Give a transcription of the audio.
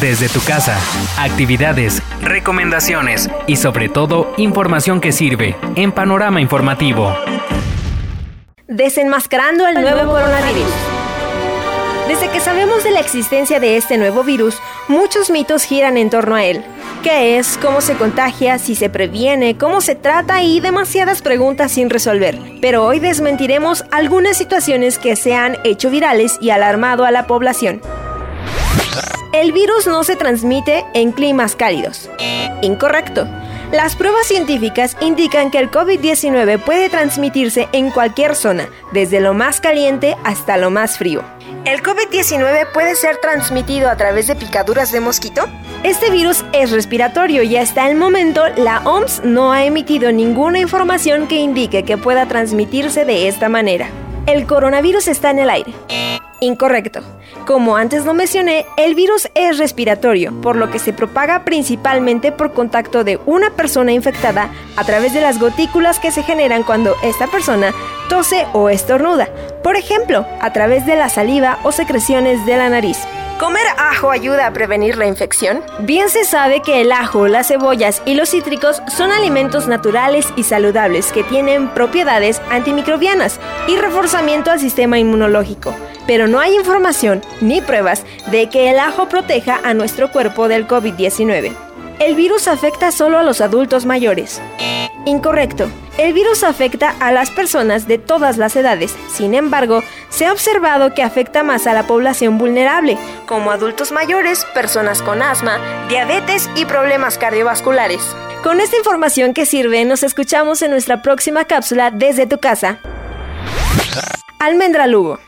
desde tu casa. Actividades, recomendaciones y sobre todo información que sirve en Panorama Informativo. Desenmascarando el nuevo coronavirus. Desde que sabemos de la existencia de este nuevo virus, muchos mitos giran en torno a él. ¿Qué es? ¿Cómo se contagia? ¿Si se previene? ¿Cómo se trata? Y demasiadas preguntas sin resolver. Pero hoy desmentiremos algunas situaciones que se han hecho virales y alarmado a la población. El virus no se transmite en climas cálidos. Incorrecto. Las pruebas científicas indican que el COVID-19 puede transmitirse en cualquier zona, desde lo más caliente hasta lo más frío. ¿El COVID-19 puede ser transmitido a través de picaduras de mosquito? Este virus es respiratorio y hasta el momento la OMS no ha emitido ninguna información que indique que pueda transmitirse de esta manera. El coronavirus está en el aire. Incorrecto. Como antes lo mencioné, el virus es respiratorio, por lo que se propaga principalmente por contacto de una persona infectada a través de las gotículas que se generan cuando esta persona tose o estornuda, por ejemplo, a través de la saliva o secreciones de la nariz. ¿Comer ajo ayuda a prevenir la infección? Bien se sabe que el ajo, las cebollas y los cítricos son alimentos naturales y saludables que tienen propiedades antimicrobianas y reforzamiento al sistema inmunológico pero no hay información ni pruebas de que el ajo proteja a nuestro cuerpo del COVID-19. El virus afecta solo a los adultos mayores. Incorrecto. El virus afecta a las personas de todas las edades. Sin embargo, se ha observado que afecta más a la población vulnerable, como adultos mayores, personas con asma, diabetes y problemas cardiovasculares. Con esta información que sirve, nos escuchamos en nuestra próxima cápsula desde tu casa. Almendra Lugo.